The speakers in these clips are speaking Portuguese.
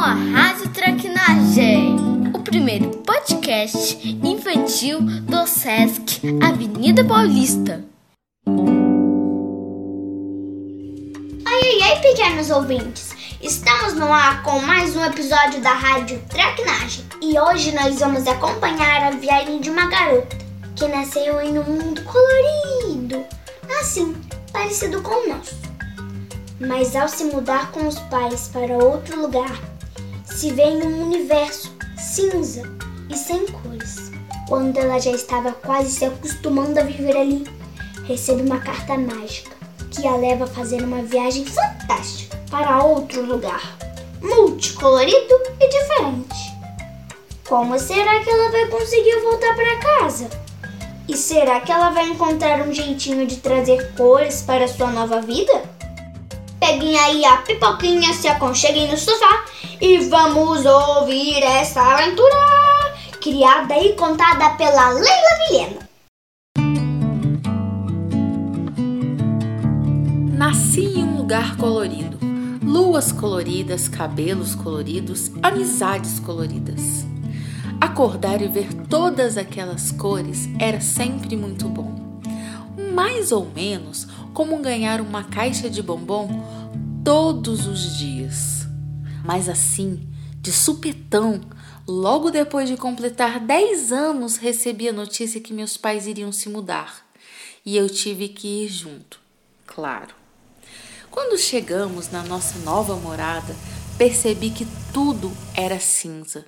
a Rádio Traquinagem, o primeiro podcast infantil do SESC Avenida Paulista. Oi, oi, oi, pequenos ouvintes! Estamos no ar com mais um episódio da Rádio Traquinagem e hoje nós vamos acompanhar a viagem de uma garota que nasceu em um mundo colorido, assim, parecido com o nosso mas ao se mudar com os pais para outro lugar, se vê em um universo cinza e sem cores. Quando ela já estava quase se acostumando a viver ali, recebe uma carta mágica que a leva a fazer uma viagem fantástica para outro lugar, multicolorido e diferente. Como será que ela vai conseguir voltar para casa? E será que ela vai encontrar um jeitinho de trazer cores para sua nova vida? Peguem aí a pipoquinha, se aconcheguem no sofá e vamos ouvir essa aventura criada e contada pela Leila Vilhena. Nasci em um lugar colorido. Luas coloridas, cabelos coloridos, amizades coloridas. Acordar e ver todas aquelas cores era sempre muito bom. Mais ou menos como ganhar uma caixa de bombom todos os dias. Mas assim, de supetão, logo depois de completar 10 anos, recebi a notícia que meus pais iriam se mudar e eu tive que ir junto, claro. Quando chegamos na nossa nova morada, percebi que tudo era cinza.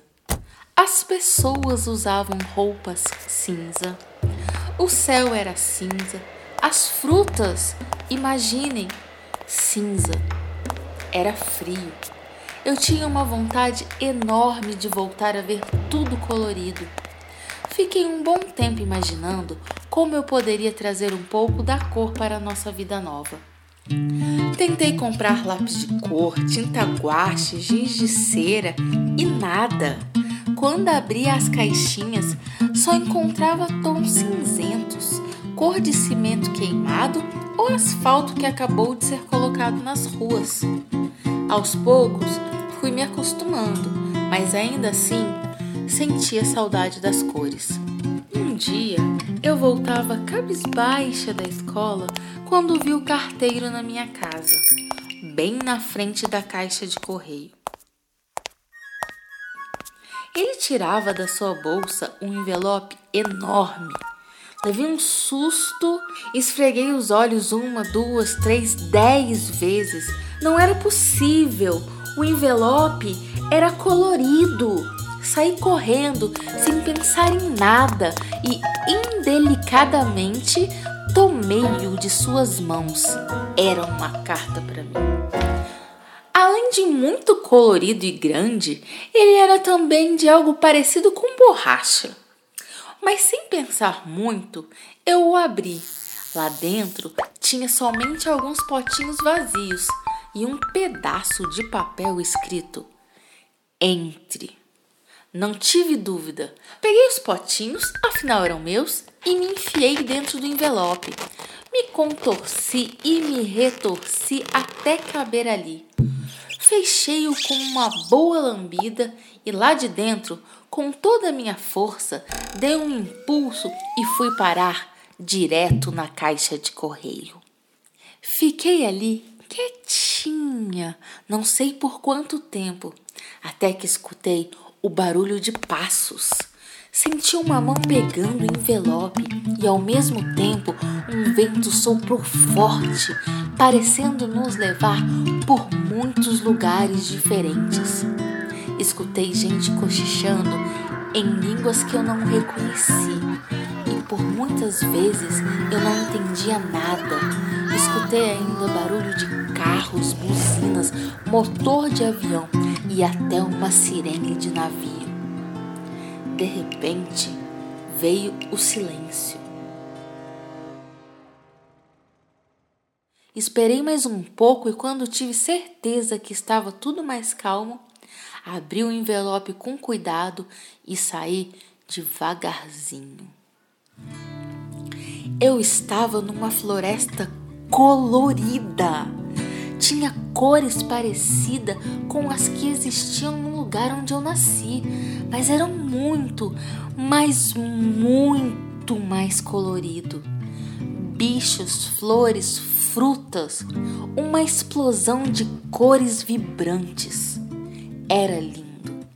As pessoas usavam roupas cinza, o céu era cinza, as frutas, imaginem, cinza. Era frio. Eu tinha uma vontade enorme de voltar a ver tudo colorido. Fiquei um bom tempo imaginando como eu poderia trazer um pouco da cor para a nossa vida nova. Tentei comprar lápis de cor, tinta guache, giz de cera e nada. Quando abria as caixinhas, só encontrava tons cinzentos cor de cimento queimado ou asfalto que acabou de ser colocado nas ruas. Aos poucos fui me acostumando, mas ainda assim sentia saudade das cores. Um dia eu voltava cabisbaixa da escola quando vi o carteiro na minha casa, bem na frente da caixa de correio. Ele tirava da sua bolsa um envelope enorme Levei um susto, esfreguei os olhos uma, duas, três, dez vezes. Não era possível. O envelope era colorido. Saí correndo, sem pensar em nada, e indelicadamente tomei-o de suas mãos. Era uma carta para mim. Além de muito colorido e grande, ele era também de algo parecido com borracha. Mas sem pensar muito, eu o abri. Lá dentro tinha somente alguns potinhos vazios e um pedaço de papel escrito: Entre. Não tive dúvida. Peguei os potinhos, afinal eram meus, e me enfiei dentro do envelope. Me contorci e me retorci até caber ali. Fechei-o com uma boa lambida e lá de dentro com toda a minha força, dei um impulso e fui parar direto na caixa de correio. Fiquei ali quietinha, não sei por quanto tempo, até que escutei o barulho de passos. Senti uma mão pegando o envelope e ao mesmo tempo um vento soprou forte, parecendo nos levar por muitos lugares diferentes. Escutei gente cochichando em línguas que eu não reconheci e por muitas vezes eu não entendia nada. Escutei ainda barulho de carros, buzinas, motor de avião e até uma sirene de navio. De repente veio o silêncio. Esperei mais um pouco e, quando tive certeza que estava tudo mais calmo, abri o envelope com cuidado e saí devagarzinho. Eu estava numa floresta colorida. tinha cores parecidas com as que existiam no lugar onde eu nasci, mas eram muito, mas muito mais colorido. Bichos, flores, frutas, uma explosão de cores vibrantes. Era lindo.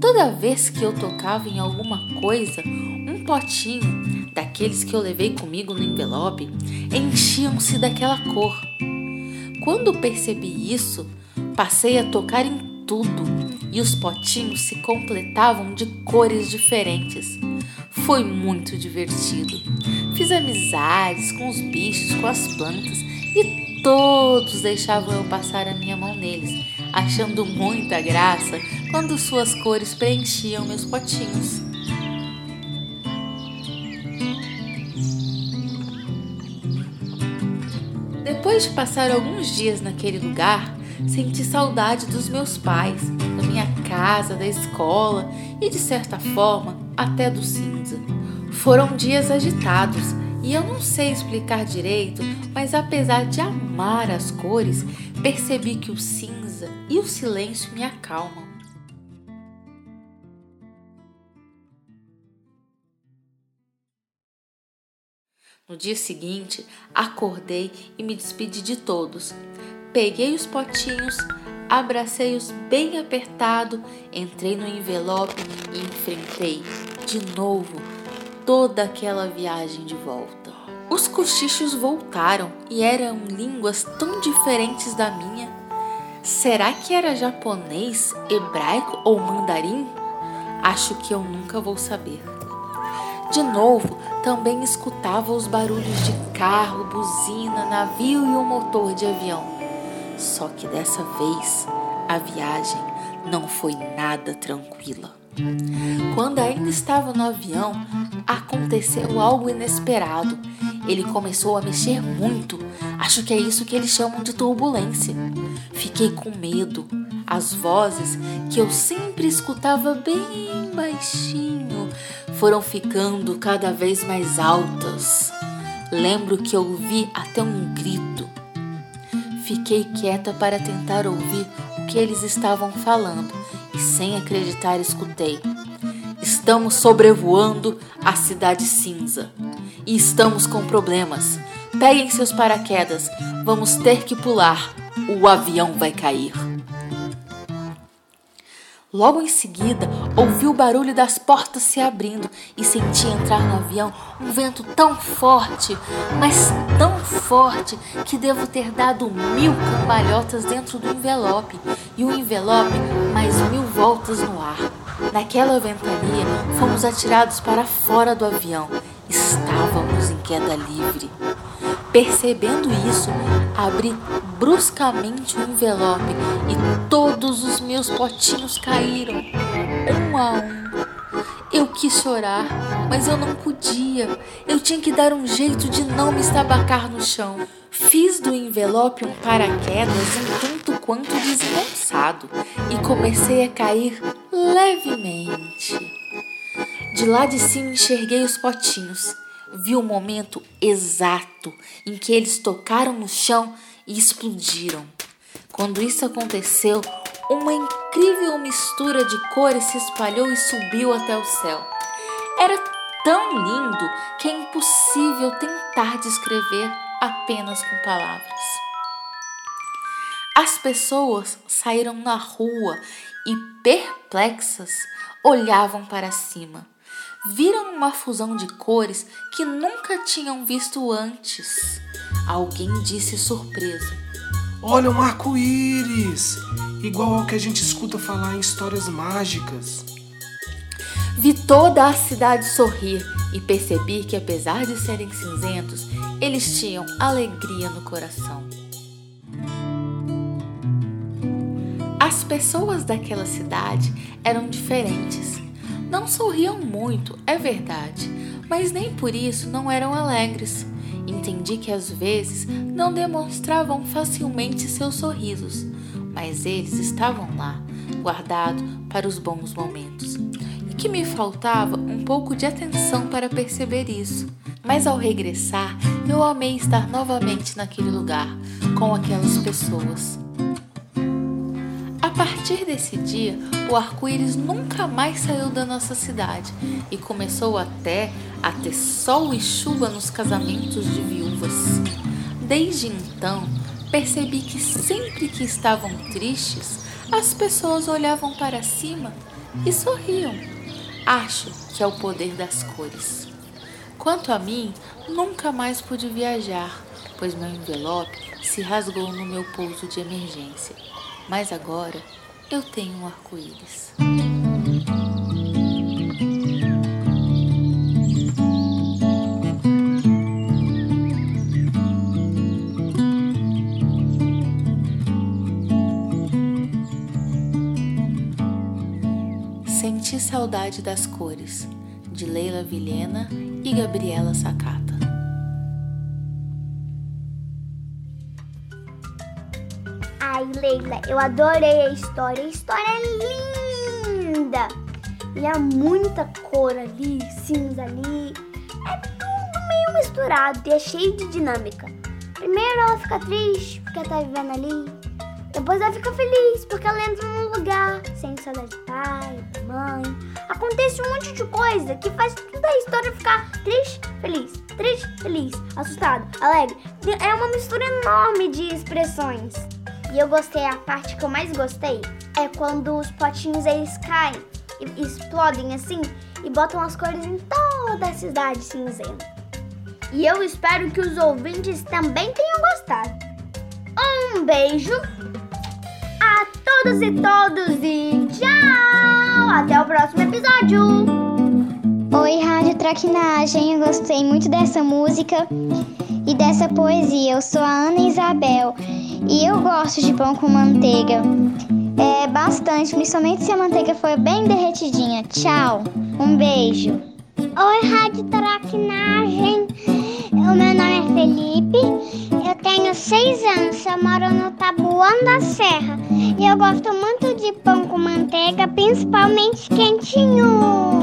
Toda vez que eu tocava em alguma coisa, um potinho, daqueles que eu levei comigo no envelope, enchiam-se daquela cor. Quando percebi isso, passei a tocar em tudo e os potinhos se completavam de cores diferentes. Foi muito divertido. Fiz amizades com os bichos, com as plantas e todos deixavam eu passar a minha mão neles, achando muita graça quando suas cores preenchiam meus potinhos. Depois de passar alguns dias naquele lugar, senti saudade dos meus pais, da minha casa, da escola e, de certa forma, até do cinza. Foram dias agitados e eu não sei explicar direito, mas apesar de amar as cores, percebi que o cinza e o silêncio me acalmam. No dia seguinte, acordei e me despedi de todos. Peguei os potinhos, abracei-os bem apertado, entrei no envelope e enfrentei de novo toda aquela viagem de volta. Os cochichos voltaram e eram línguas tão diferentes da minha. Será que era japonês, hebraico ou mandarim? Acho que eu nunca vou saber. De novo, também escutava os barulhos de carro, buzina, navio e o motor de avião. Só que dessa vez a viagem não foi nada tranquila. Quando ainda estava no avião, aconteceu algo inesperado. Ele começou a mexer muito. Acho que é isso que eles chamam de turbulência. Fiquei com medo. As vozes que eu sempre escutava bem baixinho foram ficando cada vez mais altas. Lembro que ouvi até um grito. Fiquei quieta para tentar ouvir o que eles estavam falando e, sem acreditar, escutei. Estamos sobrevoando a cidade cinza e estamos com problemas. Peguem seus paraquedas, vamos ter que pular. O avião vai cair. Logo em seguida, ouvi o barulho das portas se abrindo e senti entrar no avião um vento tão forte, mas tão forte, que devo ter dado mil cambalhotas dentro do envelope e o envelope mais mil voltas no ar. Naquela ventania, fomos atirados para fora do avião. Estávamos em queda livre. Percebendo isso, abri bruscamente o envelope e todos os meus potinhos caíram, um a um. Quis chorar, mas eu não podia. Eu tinha que dar um jeito de não me estabacar no chão. Fiz do envelope um paraquedas um tanto quanto desengonçado e comecei a cair levemente. De lá de cima enxerguei os potinhos. Vi o momento exato em que eles tocaram no chão e explodiram. Quando isso aconteceu, uma incrível mistura de cores se espalhou e subiu até o céu. Era tão lindo que é impossível tentar descrever apenas com palavras. As pessoas saíram na rua e, perplexas, olhavam para cima. Viram uma fusão de cores que nunca tinham visto antes. Alguém disse surpreso: Olha um arco-íris! Igual ao que a gente escuta falar em histórias mágicas. Vi toda a cidade sorrir e percebi que, apesar de serem cinzentos, eles tinham alegria no coração. As pessoas daquela cidade eram diferentes. Não sorriam muito, é verdade, mas nem por isso não eram alegres. Entendi que às vezes não demonstravam facilmente seus sorrisos, mas eles estavam lá, guardados para os bons momentos. E que me faltava um pouco de atenção para perceber isso. Mas ao regressar, eu amei estar novamente naquele lugar, com aquelas pessoas. Partir desse dia, o arco-íris nunca mais saiu da nossa cidade e começou até a ter sol e chuva nos casamentos de viúvas. Desde então, percebi que sempre que estavam tristes, as pessoas olhavam para cima e sorriam. Acho que é o poder das cores. Quanto a mim, nunca mais pude viajar, pois meu envelope se rasgou no meu pouso de emergência. Mas agora eu tenho um arco-íris. Senti saudade das cores, de Leila Vilhena e Gabriela Sacata. Ai, Leila, eu adorei a história. A história é linda. E há muita cor ali, cinza ali. É tudo meio misturado e é cheio de dinâmica. Primeiro ela fica triste porque tá vivendo ali. Depois ela fica feliz porque ela entra num lugar sem saudade de pai, de mãe. Acontece um monte de coisa que faz toda a história ficar triste, feliz, triste, feliz, assustado, alegre. É uma mistura enorme de expressões. E eu gostei, a parte que eu mais gostei é quando os potinhos eles caem e explodem assim e botam as cores em toda a cidade cinzenta. E eu espero que os ouvintes também tenham gostado. Um beijo a todos e todos e tchau! Até o próximo episódio! Oi, Rádio Traquinagem, eu gostei muito dessa música e dessa poesia. Eu sou a Ana Isabel e eu gosto de pão com manteiga. É bastante, principalmente se a manteiga for bem derretidinha. Tchau, um beijo. Oi, Rádio Traquinagem. O meu nome é Felipe, eu tenho seis anos, eu moro no Tabuão da Serra e eu gosto muito de pão com manteiga, principalmente quentinho.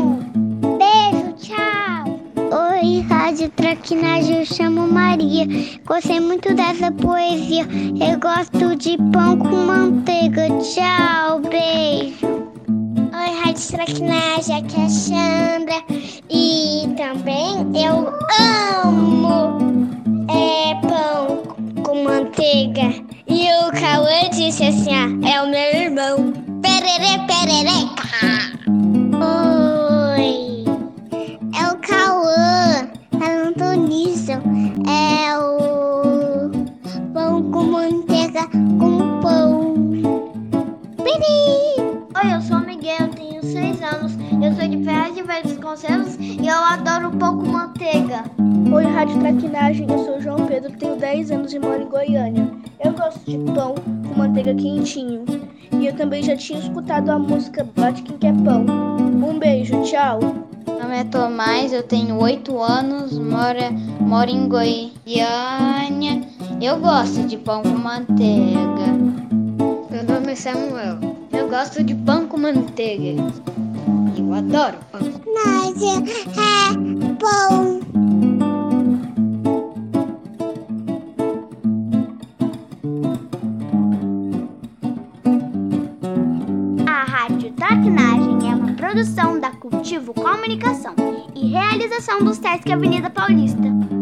Rádio Traquinagem, eu chamo Maria. Gostei muito dessa poesia. Eu gosto de pão com manteiga. Tchau, beijo. Oi, Rádio Traquinagem, aqui é a Chandra. E também eu amo é, pão com manteiga. E o Cauã disse assim, ah, é o meu irmão. Perere, perereca. Oi, Rádio Traquinagem, eu sou o João Pedro, tenho 10 anos e moro em Goiânia. Eu gosto de pão com manteiga quentinho. E eu também já tinha escutado a música Bate Quem Quer Pão. Um beijo, tchau. Meu nome é Tomás, eu tenho 8 anos, moro, moro em Goiânia. Eu gosto de pão com manteiga. Meu nome é Samuel. Eu gosto de pão com manteiga. Eu adoro pão. Mas é pão. Comunicação e realização do Sesc Avenida Paulista.